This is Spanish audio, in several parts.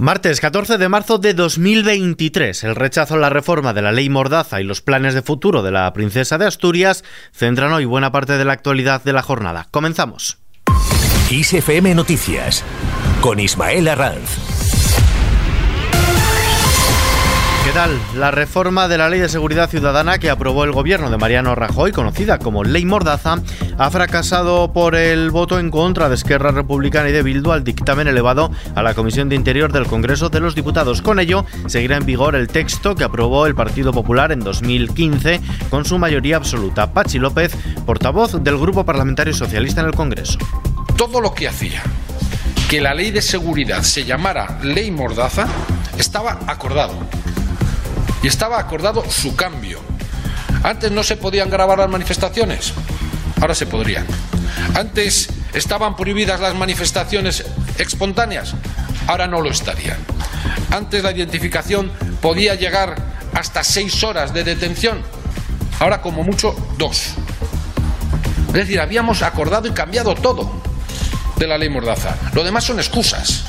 Martes 14 de marzo de 2023, el rechazo a la reforma de la ley Mordaza y los planes de futuro de la princesa de Asturias centran hoy buena parte de la actualidad de la jornada. Comenzamos. ISFM Noticias con Ismael Arranz. La reforma de la Ley de Seguridad Ciudadana que aprobó el gobierno de Mariano Rajoy, conocida como Ley Mordaza, ha fracasado por el voto en contra de Esquerra Republicana y de Bildu al dictamen elevado a la Comisión de Interior del Congreso de los Diputados. Con ello, seguirá en vigor el texto que aprobó el Partido Popular en 2015 con su mayoría absoluta. Pachi López, portavoz del Grupo Parlamentario Socialista en el Congreso. Todo lo que hacía que la ley de seguridad se llamara ley Mordaza estaba acordado y estaba acordado su cambio. Antes no se podían grabar las manifestaciones, ahora se podrían. Antes estaban prohibidas las manifestaciones espontáneas, ahora no lo estarían. Antes la identificación podía llegar hasta seis horas de detención, ahora como mucho dos. Es decir, habíamos acordado y cambiado todo de la ley Mordaza. Lo demás son excusas.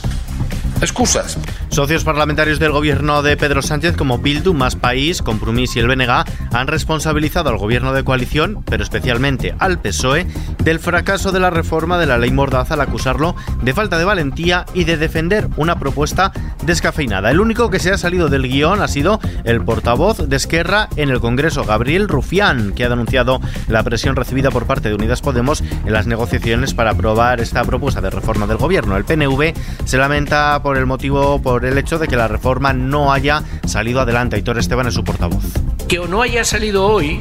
Excusas. Socios parlamentarios del gobierno de Pedro Sánchez como Bildu, Más País, Compromís y el BNG han responsabilizado al gobierno de coalición, pero especialmente al PSOE, del fracaso de la reforma de la ley Mordaza al acusarlo de falta de valentía y de defender una propuesta descafeinada. El único que se ha salido del guion ha sido el portavoz de Esquerra en el Congreso, Gabriel Rufián, que ha denunciado la presión recibida por parte de Unidas Podemos en las negociaciones para aprobar esta propuesta de reforma del gobierno. El PNV se lamenta por el motivo por el hecho de que la reforma no haya salido adelante. Aitor Esteban es su portavoz. Que o no haya salido hoy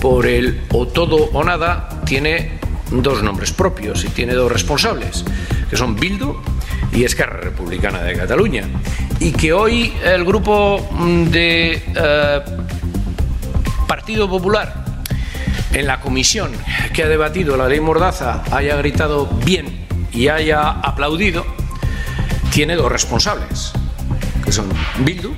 por el o todo o nada tiene dos nombres propios y tiene dos responsables, que son Bildu y Esquerra Republicana de Cataluña. Y que hoy el grupo de eh, Partido Popular en la comisión que ha debatido la ley Mordaza haya gritado bien y haya aplaudido, tiene dos responsables que son Bildu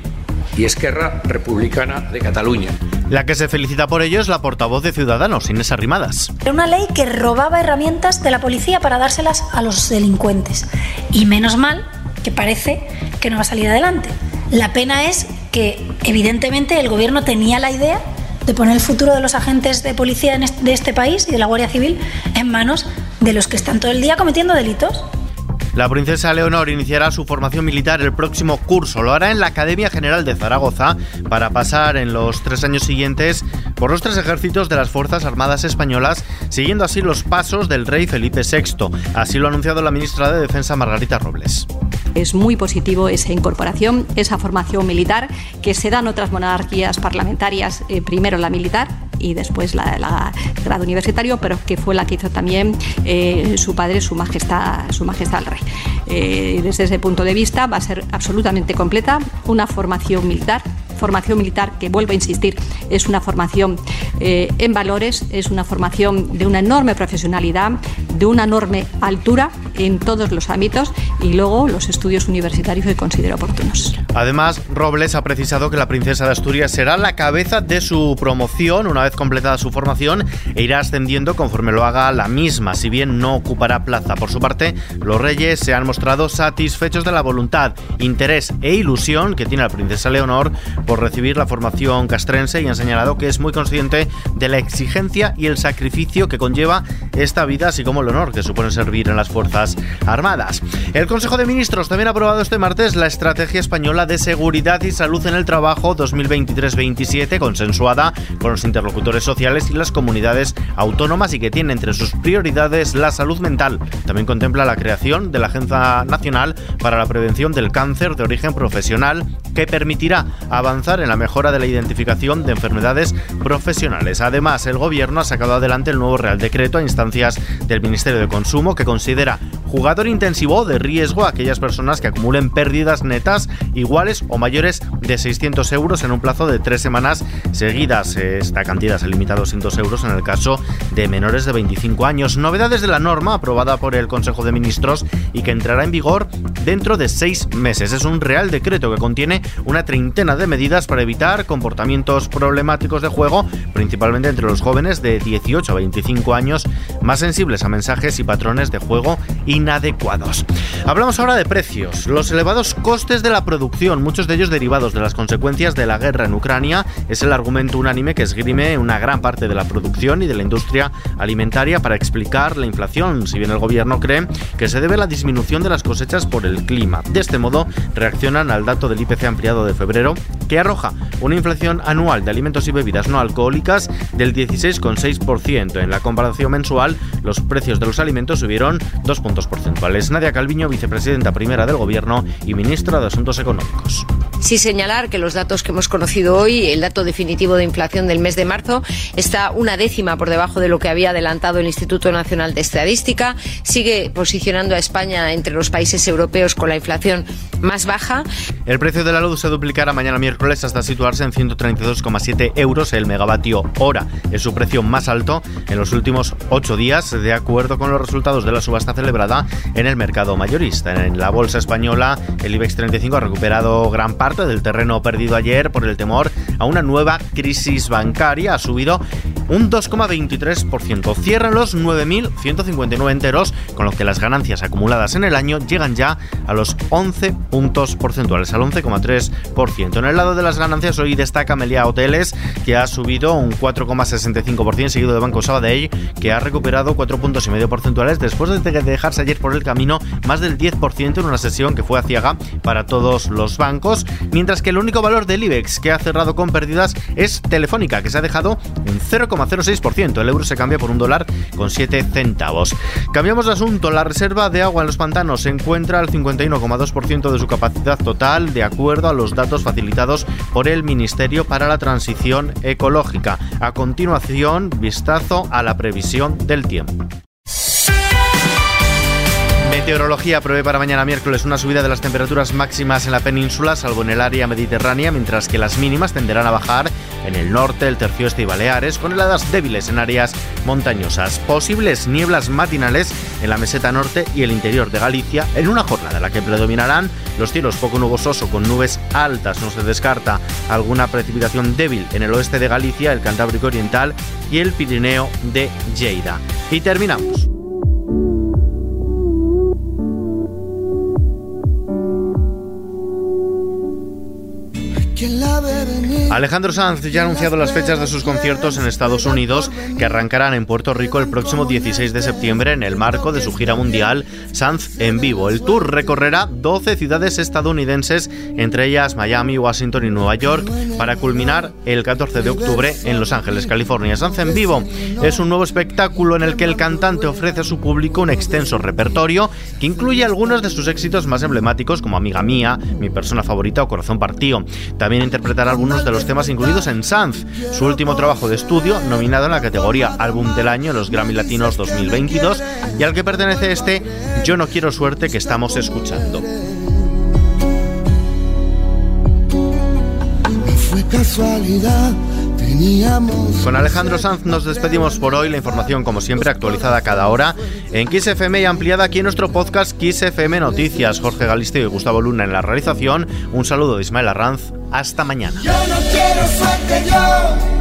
y Esquerra Republicana de Cataluña. La que se felicita por ello es la portavoz de Ciudadanos, Inés Arrimadas. Era una ley que robaba herramientas de la policía para dárselas a los delincuentes. Y menos mal que parece que no va a salir adelante. La pena es que, evidentemente, el gobierno tenía la idea de poner el futuro de los agentes de policía de este país y de la Guardia Civil en manos de los que están todo el día cometiendo delitos. La princesa Leonor iniciará su formación militar el próximo curso. Lo hará en la Academia General de Zaragoza para pasar en los tres años siguientes por los tres ejércitos de las Fuerzas Armadas Españolas, siguiendo así los pasos del rey Felipe VI. Así lo ha anunciado la ministra de Defensa Margarita Robles. Es muy positivo esa incorporación, esa formación militar que se da en otras monarquías parlamentarias, eh, primero la militar y después la, la, grado universitario, pero que fue la que hizo también eh, su padre, su majestad, su majestad el rey. Eh, desde ese punto de vista va a ser absolutamente completa, una formación militar formación militar, que vuelvo a insistir, es una formación eh, en valores, es una formación de una enorme profesionalidad, de una enorme altura en todos los ámbitos y luego los estudios universitarios que considero oportunos. Además, Robles ha precisado que la princesa de Asturias será la cabeza de su promoción una vez completada su formación e irá ascendiendo conforme lo haga la misma, si bien no ocupará plaza. Por su parte, los reyes se han mostrado satisfechos de la voluntad, interés e ilusión que tiene la princesa Leonor por recibir la formación castrense y han señalado que es muy consciente de la exigencia y el sacrificio que conlleva esta vida, así como el honor que supone servir en las Fuerzas Armadas. El Consejo de Ministros también ha aprobado este martes la Estrategia Española de Seguridad y Salud en el Trabajo 2023-27, consensuada con los interlocutores sociales y las comunidades autónomas y que tiene entre sus prioridades la salud mental. También contempla la creación de la Agencia Nacional para la Prevención del Cáncer de Origen Profesional, que permitirá avanzar en la mejora de la identificación de enfermedades profesionales. Además, el Gobierno ha sacado adelante el nuevo Real Decreto a instancias del Ministerio de Consumo que considera jugador intensivo de riesgo a aquellas personas que acumulen pérdidas netas iguales o mayores de 600 euros en un plazo de tres semanas seguidas. Esta cantidad se limita a 200 euros en el caso de menores de 25 años. Novedades de la norma aprobada por el Consejo de Ministros y que entrará en vigor dentro de seis meses. Es un real decreto que contiene una treintena de medidas para evitar comportamientos problemáticos de juego, principalmente entre los jóvenes de 18 a 25 años, más sensibles a mensajes y patrones de juego inadecuados. Hablamos ahora de precios. Los elevados costes de la producción, muchos de ellos derivados de las consecuencias de la guerra en Ucrania, es el argumento unánime que esgrime una gran parte de la producción y de la industria alimentaria para explicar la inflación, si bien el gobierno cree que se debe a la disminución de las cosechas por el clima. De este modo, reaccionan al dato del IPC ampliado de febrero, que arroja una inflación anual de alimentos y bebidas no alcohólicas del 16,6%. En la comparación mensual, los precios de los alimentos subieron dos puntos porcentuales. Nadia Calviño, vicepresidenta primera del Gobierno y ministra de Asuntos Económicos. Sí señalar que los datos que hemos conocido hoy, el dato definitivo de inflación del mes de marzo, está una décima por debajo de lo que había adelantado el Instituto Nacional de Estadística. Sigue posicionando a España entre los países europeos con la inflación más baja. El precio de la luz se duplicará mañana miércoles hasta situarse en 132,7 euros el megavatio hora. Es su precio más alto en los últimos ocho días, de acuerdo con los resultados de la subasta celebrada en el mercado mayorista. En la bolsa española, el IBEX 35 ha recuperado gran parte del terreno perdido ayer por el temor a una nueva crisis bancaria. Ha subido un 2,23%. Cierran los 9.159 enteros, con lo que las ganancias acumuladas en el año llegan ya a los 11 puntos porcentuales, al 11,3%. En el lado de las ganancias hoy destaca Melia Hoteles, que ha subido un 4,65%, seguido de Banco Sabadell, que ha recuperado 4 puntos y medio porcentuales después de dejarse ayer por el camino más del 10% en una sesión que fue a ciaga para todos los bancos, mientras que el único valor del IBEX que ha cerrado con pérdidas es Telefónica, que se ha dejado un 0,06%. El euro se cambia por un dólar con 7 centavos. Cambiamos de asunto. La reserva de agua en los pantanos se encuentra al 51,2% de su capacidad total, de acuerdo a los datos facilitados por el Ministerio para la Transición Ecológica. A continuación, vistazo a la previsión del tiempo. Meteorología prevé para mañana miércoles una subida de las temperaturas máximas en la península, salvo en el área mediterránea, mientras que las mínimas tenderán a bajar en el norte, el tercio este y Baleares, con heladas débiles en áreas montañosas. Posibles nieblas matinales en la meseta norte y el interior de Galicia, en una jornada en la que predominarán los cielos poco nubosos o con nubes altas. No se descarta alguna precipitación débil en el oeste de Galicia, el Cantábrico Oriental y el Pirineo de Lleida. Y terminamos. Alejandro Sanz ya ha anunciado las fechas de sus conciertos en Estados Unidos que arrancarán en Puerto Rico el próximo 16 de septiembre en el marco de su gira mundial Sanz en vivo. El tour recorrerá 12 ciudades estadounidenses, entre ellas Miami, Washington y Nueva York, para culminar el 14 de octubre en Los Ángeles, California. Sanz en vivo es un nuevo espectáculo en el que el cantante ofrece a su público un extenso repertorio que incluye algunos de sus éxitos más emblemáticos como Amiga Mía, Mi Persona Favorita o Corazón Partido. También interpretará algunos de los temas incluidos en Sanz, su último trabajo de estudio, nominado en la categoría Álbum del Año en los Grammy Latinos 2022, y al que pertenece este Yo no quiero suerte que estamos escuchando. Con Alejandro Sanz nos despedimos por hoy. La información, como siempre, actualizada cada hora en Kiss FM y ampliada aquí en nuestro podcast Kiss FM Noticias. Jorge Galisteo y Gustavo Luna en la realización. Un saludo de Ismael Arranz. Hasta mañana. Yo no quiero suerte, yo